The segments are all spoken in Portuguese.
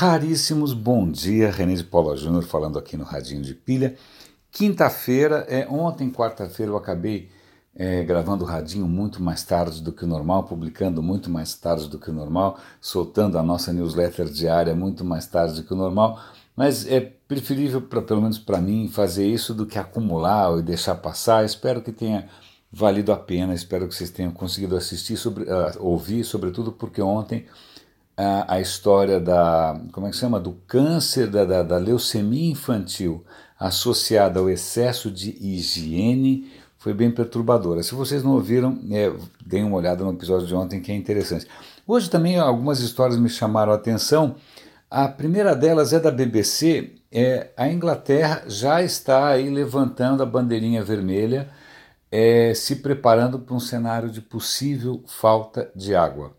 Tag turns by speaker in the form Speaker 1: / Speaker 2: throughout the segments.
Speaker 1: Raríssimos, bom dia, René de Paula Júnior falando aqui no Radinho de Pilha. Quinta-feira, é, ontem, quarta-feira, eu acabei é, gravando o Radinho muito mais tarde do que o normal, publicando muito mais tarde do que o normal, soltando a nossa newsletter diária muito mais tarde do que o normal, mas é preferível, pra, pelo menos para mim, fazer isso do que acumular e deixar passar. Espero que tenha valido a pena, espero que vocês tenham conseguido assistir, sobre, uh, ouvir, sobretudo porque ontem a, a história da, como é que chama, do câncer, da, da, da leucemia infantil associada ao excesso de higiene foi bem perturbadora. Se vocês não ouviram, é, deem uma olhada no episódio de ontem que é interessante. Hoje também algumas histórias me chamaram a atenção. A primeira delas é da BBC. É, a Inglaterra já está aí levantando a bandeirinha vermelha, é, se preparando para um cenário de possível falta de água.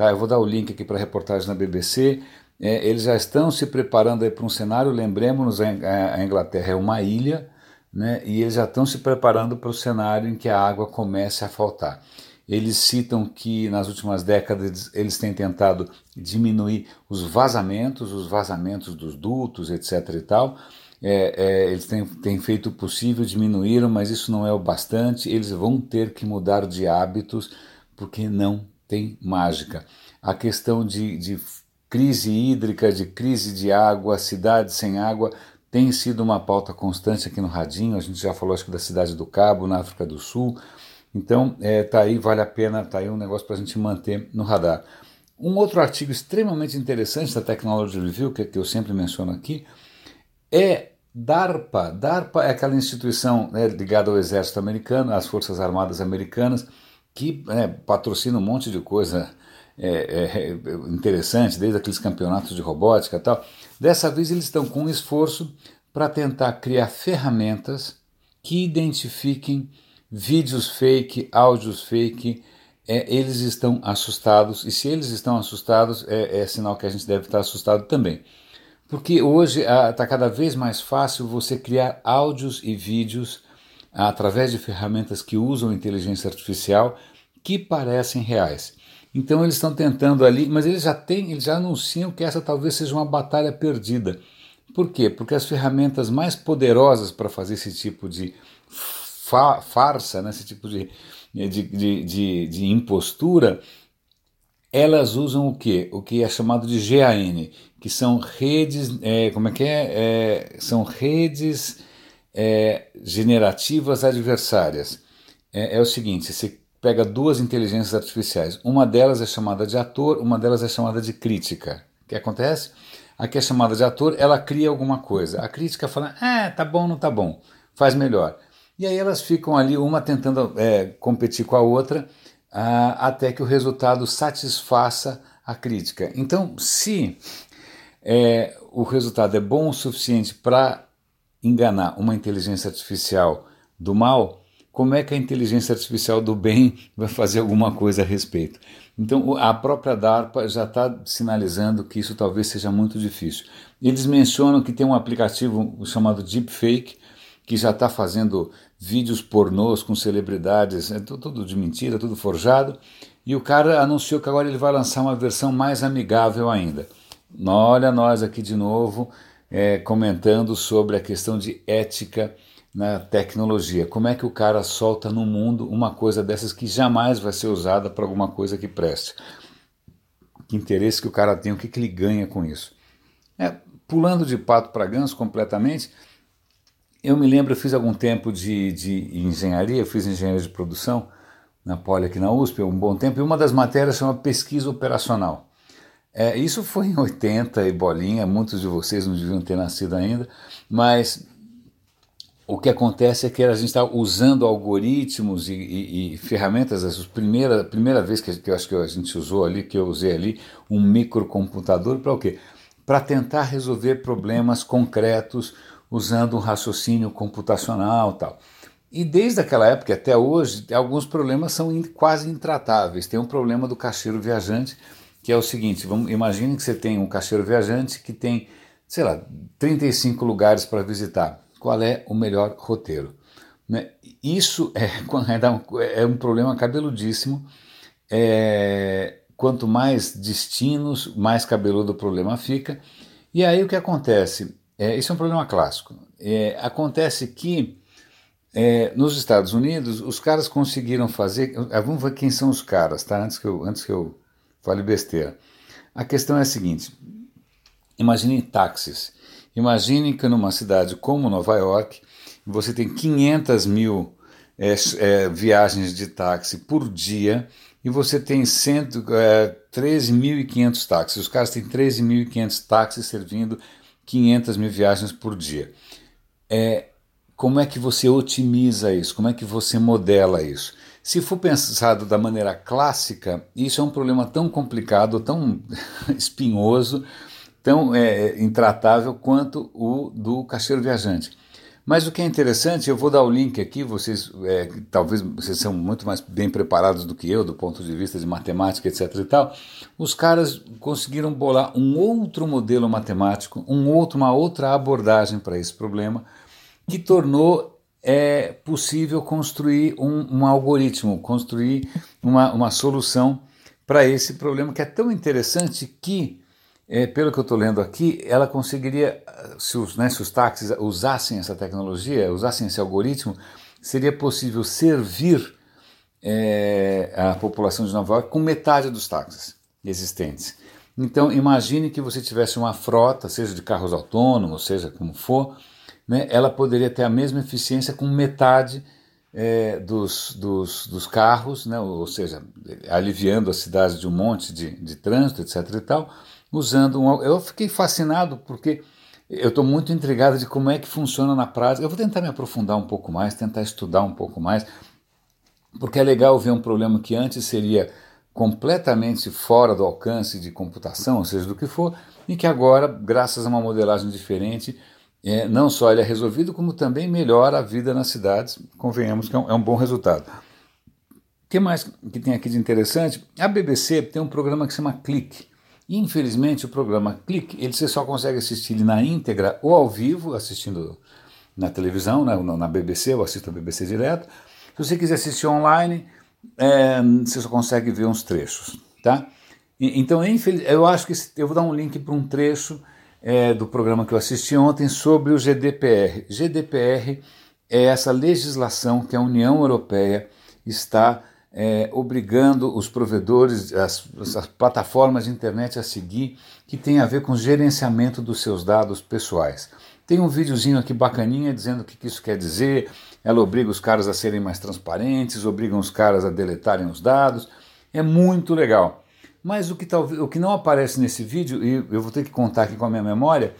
Speaker 1: Tá? Eu vou dar o link aqui para a reportagem na BBC. É, eles já estão se preparando para um cenário, lembremos-nos, a Inglaterra é uma ilha, né, e eles já estão se preparando para o cenário em que a água comece a faltar. Eles citam que nas últimas décadas eles têm tentado diminuir os vazamentos, os vazamentos dos dutos, etc. e tal. É, é, eles têm, têm feito o possível, diminuíram, mas isso não é o bastante. Eles vão ter que mudar de hábitos porque não tem mágica. A questão de, de crise hídrica, de crise de água, cidade sem água, tem sido uma pauta constante aqui no Radinho. A gente já falou, acho que da cidade do Cabo, na África do Sul. Então, é, tá aí, vale a pena, tá aí um negócio para a gente manter no radar. Um outro artigo extremamente interessante da Technology Review, que, que eu sempre menciono aqui, é DARPA. DARPA é aquela instituição né, ligada ao exército americano, às Forças Armadas Americanas, que é, patrocina um monte de coisa é, é, interessante, desde aqueles campeonatos de robótica e tal. Dessa vez eles estão com um esforço para tentar criar ferramentas que identifiquem vídeos fake, áudios fake. É, eles estão assustados, e se eles estão assustados, é, é sinal que a gente deve estar assustado também. Porque hoje está cada vez mais fácil você criar áudios e vídeos através de ferramentas que usam inteligência artificial que parecem reais. Então eles estão tentando ali, mas eles já têm, eles já anunciam que essa talvez seja uma batalha perdida. Por quê? Porque as ferramentas mais poderosas para fazer esse tipo de fa farsa, né, esse tipo de, de, de, de, de impostura, elas usam o que? O que é chamado de GAN, que são redes, é, como é que é? é são redes é, generativas adversárias. É, é, o seguinte: você pega duas inteligências artificiais, uma delas é chamada de ator, uma delas é chamada de crítica. O que acontece? A que é chamada de ator, ela cria alguma coisa. A crítica fala, ah, tá bom, não tá bom, faz melhor. E aí elas ficam ali, uma tentando é, competir com a outra, ah, até que o resultado satisfaça a crítica. Então, se é, o resultado é bom o suficiente para enganar uma inteligência artificial do mal, como é que a inteligência artificial do bem vai fazer alguma coisa a respeito? Então, a própria DARPA já está sinalizando que isso talvez seja muito difícil. Eles mencionam que tem um aplicativo chamado Deepfake, que já está fazendo vídeos pornôs com celebridades, é tudo de mentira, tudo forjado, e o cara anunciou que agora ele vai lançar uma versão mais amigável ainda. Olha nós aqui de novo, é, comentando sobre a questão de ética na tecnologia. Como é que o cara solta no mundo uma coisa dessas que jamais vai ser usada para alguma coisa que preste? Que interesse que o cara tem, o que, que ele ganha com isso? É, pulando de pato para ganso completamente, eu me lembro, eu fiz algum tempo de, de engenharia, fiz engenharia de produção na Poli aqui na USP, um bom tempo, e uma das matérias chama pesquisa operacional. É, isso foi em 80 e bolinha, muitos de vocês não deviam ter nascido ainda, mas o que acontece é que a gente está usando algoritmos e, e, e ferramentas, a primeira, primeira vez que, que eu acho que a gente usou ali, que eu usei ali, um microcomputador para o quê? Para tentar resolver problemas concretos usando um raciocínio computacional tal. E desde aquela época até hoje, alguns problemas são quase intratáveis. Tem um problema do caixeiro viajante, que é o seguinte: vamos, imagine que você tem um caixeiro viajante que tem, sei lá, 35 lugares para visitar. Qual é o melhor roteiro? Né? Isso é, é um problema cabeludíssimo. É, quanto mais destinos, mais cabeludo o problema fica. E aí o que acontece? É, isso é um problema clássico. É, acontece que é, nos Estados Unidos os caras conseguiram fazer. Vamos ver quem são os caras, tá? Antes que eu, antes que eu fale besteira. A questão é a seguinte: imaginem táxis. Imaginem que numa cidade como Nova York você tem 500 mil é, é, viagens de táxi por dia e você tem é, 13.500 táxis. Os caras têm 13.500 táxis servindo 500 mil viagens por dia. É, como é que você otimiza isso? Como é que você modela isso? Se for pensado da maneira clássica, isso é um problema tão complicado, tão espinhoso, tão é, intratável quanto o do caixeiro viajante. Mas o que é interessante, eu vou dar o link aqui, vocês é, talvez vocês são muito mais bem preparados do que eu do ponto de vista de matemática, etc e tal. Os caras conseguiram bolar um outro modelo matemático, um outro, uma outra abordagem para esse problema, que tornou é, possível construir um, um algoritmo, construir uma, uma solução para esse problema que é tão interessante que é, pelo que eu estou lendo aqui, ela conseguiria, se os, né, se os táxis usassem essa tecnologia, usassem esse algoritmo, seria possível servir é, a população de Nova York com metade dos táxis existentes. Então, imagine que você tivesse uma frota, seja de carros autônomos, seja como for, né, ela poderia ter a mesma eficiência com metade é, dos, dos, dos, carros, né, ou seja, aliviando a cidade de um monte de, de trânsito, etc. e tal usando um. Eu fiquei fascinado porque eu estou muito intrigado de como é que funciona na prática. Eu vou tentar me aprofundar um pouco mais, tentar estudar um pouco mais, porque é legal ver um problema que antes seria completamente fora do alcance de computação, ou seja, do que for, e que agora, graças a uma modelagem diferente, é, não só ele é resolvido, como também melhora a vida nas cidades. Convenhamos que é um, é um bom resultado. O que mais que tem aqui de interessante? A BBC tem um programa que se chama Click. Infelizmente, o programa Clique, ele você só consegue assistir ele na íntegra ou ao vivo, assistindo na televisão, né, na BBC, eu assisto a BBC direto. Se você quiser assistir online, é, você só consegue ver uns trechos, tá? então, eu acho que eu vou dar um link para um trecho é, do programa que eu assisti ontem sobre o GDPR. GDPR é essa legislação que a União Europeia está é, obrigando os provedores, as, as, plataformas de internet a seguir, que tem a ver com o gerenciamento dos seus dados pessoais. Tem um videozinho aqui bacaninha dizendo o que, que isso quer dizer. Ela obriga os caras a serem mais transparentes, obriga os caras a deletarem os dados. É muito legal. Mas o que, talvez, o que não aparece nesse vídeo, e eu vou ter que contar aqui com a minha memória,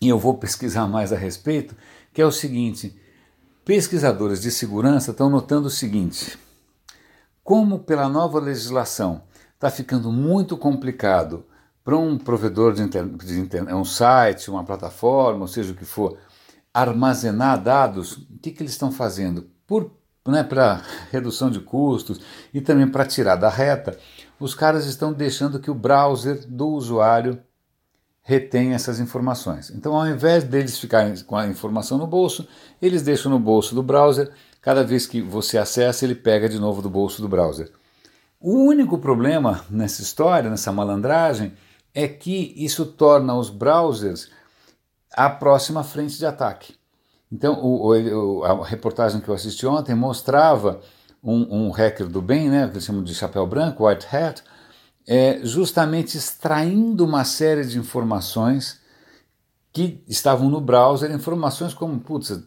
Speaker 1: e eu vou pesquisar mais a respeito, que é o seguinte: pesquisadores de segurança estão notando o seguinte como pela nova legislação está ficando muito complicado para um provedor de, internet, de internet, um site, uma plataforma, ou seja o que for, armazenar dados, o que, que eles estão fazendo? Por né, para redução de custos e também para tirar da reta, os caras estão deixando que o browser do usuário retém essas informações. Então, ao invés deles ficarem com a informação no bolso, eles deixam no bolso do browser Cada vez que você acessa, ele pega de novo do bolso do browser. O único problema nessa história, nessa malandragem, é que isso torna os browsers a próxima frente de ataque. Então, o, o, a reportagem que eu assisti ontem mostrava um, um hacker do bem, né, que eles chamam de chapéu branco, white hat, é, justamente extraindo uma série de informações que estavam no browser, informações como, putz,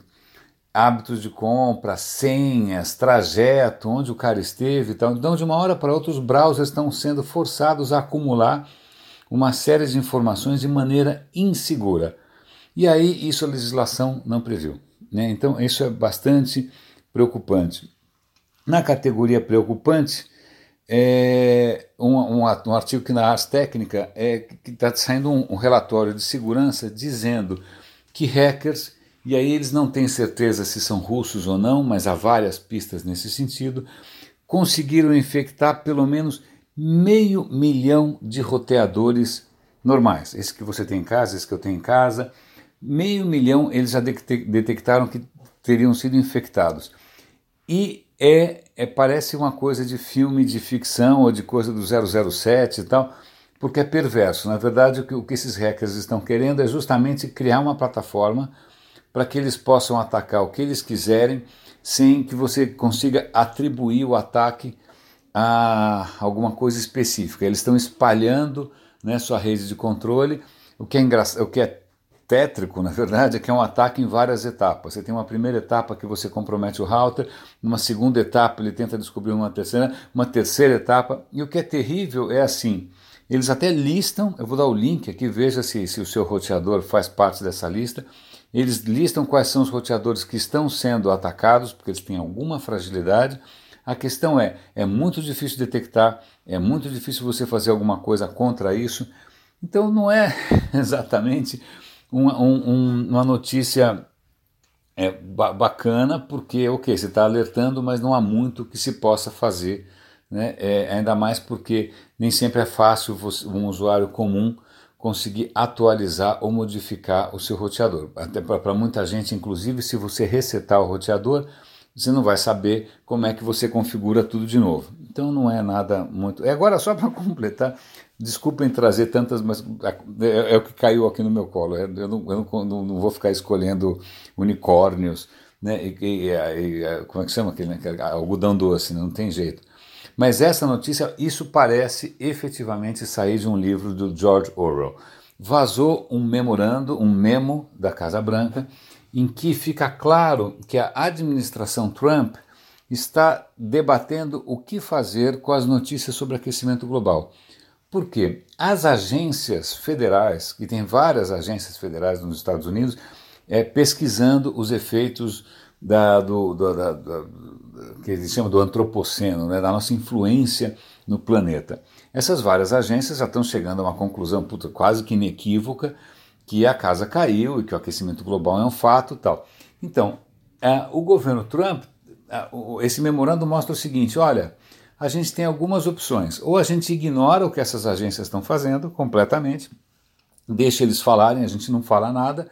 Speaker 1: hábitos de compra, senhas, trajeto, onde o cara esteve e tal. Então, de uma hora para outra, os browsers estão sendo forçados a acumular uma série de informações de maneira insegura. E aí, isso a legislação não previu. Né? Então, isso é bastante preocupante. Na categoria preocupante, é um, um, um artigo que na Ars Técnica é que está saindo um, um relatório de segurança dizendo que hackers e aí eles não têm certeza se são russos ou não, mas há várias pistas nesse sentido. Conseguiram infectar pelo menos meio milhão de roteadores normais. Esse que você tem em casa, esse que eu tenho em casa. Meio milhão eles já detectaram que teriam sido infectados. E é, é, parece uma coisa de filme de ficção ou de coisa do 007 e tal, porque é perverso. Na verdade, o que, o que esses hackers estão querendo é justamente criar uma plataforma para que eles possam atacar o que eles quiserem sem que você consiga atribuir o ataque a alguma coisa específica. Eles estão espalhando né, sua rede de controle. O que é o que é tétrico, na verdade, é que é um ataque em várias etapas. Você tem uma primeira etapa que você compromete o router, uma segunda etapa ele tenta descobrir uma terceira, uma terceira etapa. E o que é terrível é assim, eles até listam, eu vou dar o link aqui, veja se, se o seu roteador faz parte dessa lista. Eles listam quais são os roteadores que estão sendo atacados, porque eles têm alguma fragilidade. A questão é, é muito difícil detectar, é muito difícil você fazer alguma coisa contra isso. Então não é exatamente uma, um, uma notícia é, bacana, porque, ok, você está alertando, mas não há muito que se possa fazer, né? É, ainda mais porque nem sempre é fácil você, um usuário comum conseguir atualizar ou modificar o seu roteador. Até para muita gente, inclusive, se você resetar o roteador, você não vai saber como é que você configura tudo de novo. Então não é nada muito. É agora só para completar, desculpem trazer tantas, mas é, é, o que caiu aqui no meu colo. Eu não, eu não, não vou ficar escolhendo unicórnios, né? E, e, e, como é que chama aquele? Né? Algodão doce, não tem jeito. Mas essa notícia, isso parece efetivamente sair de um livro do George Orwell. Vazou um memorando, um memo da Casa Branca, em que fica claro que a administração Trump está debatendo o que fazer com as notícias sobre aquecimento global. Por quê? As agências federais, que tem várias agências federais nos Estados Unidos, é, pesquisando os efeitos da, do, do, da, da, que eles chamam do antropoceno, né, da nossa influência no planeta. Essas várias agências já estão chegando a uma conclusão puta, quase que inequívoca que a casa caiu e que o aquecimento global é um fato tal. Então, é, o governo Trump, é, esse memorando mostra o seguinte, olha, a gente tem algumas opções. Ou a gente ignora o que essas agências estão fazendo completamente, deixa eles falarem, a gente não fala nada,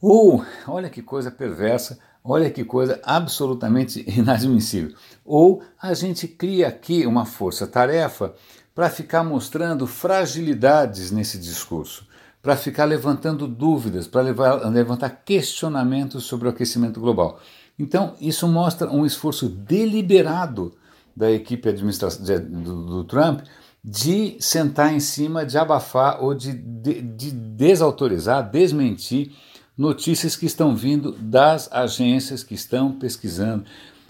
Speaker 1: ou, olha que coisa perversa, Olha que coisa absolutamente inadmissível. Ou a gente cria aqui uma força-tarefa para ficar mostrando fragilidades nesse discurso, para ficar levantando dúvidas, para levantar questionamentos sobre o aquecimento global. Então, isso mostra um esforço deliberado da equipe administrativa do, do Trump de sentar em cima, de abafar ou de, de, de desautorizar, desmentir notícias que estão vindo das agências que estão pesquisando.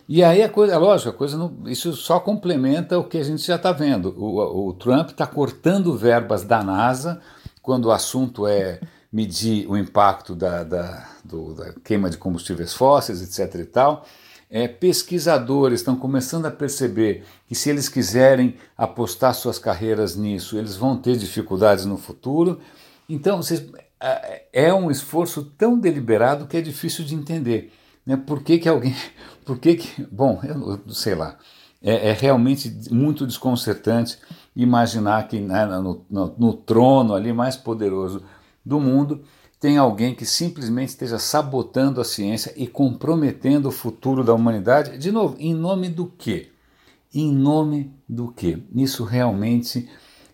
Speaker 1: E aí a coisa, lógico, a coisa não, isso só complementa o que a gente já está vendo. O, o Trump está cortando verbas da NASA quando o assunto é medir o impacto da, da, do, da queima de combustíveis fósseis, etc. e tal. É, pesquisadores estão começando a perceber que se eles quiserem apostar suas carreiras nisso, eles vão ter dificuldades no futuro. Então, vocês, é um esforço tão deliberado que é difícil de entender. Né? Por que, que alguém. Por que, que bom, eu sei lá. É, é realmente muito desconcertante imaginar que né, no, no, no trono ali mais poderoso do mundo tem alguém que simplesmente esteja sabotando a ciência e comprometendo o futuro da humanidade. De novo, em nome do quê? Em nome do quê? Isso realmente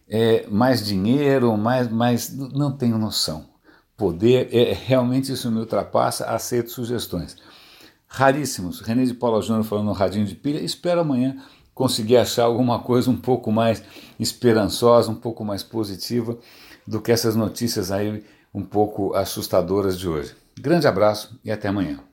Speaker 1: é mais dinheiro, mais, mais não tenho noção poder, é, realmente isso me ultrapassa, aceito sugestões. Raríssimos. René de Paula Júnior falando no radinho de pilha. Espero amanhã conseguir achar alguma coisa um pouco mais esperançosa, um pouco mais positiva do que essas notícias aí um pouco assustadoras de hoje. Grande abraço e até amanhã.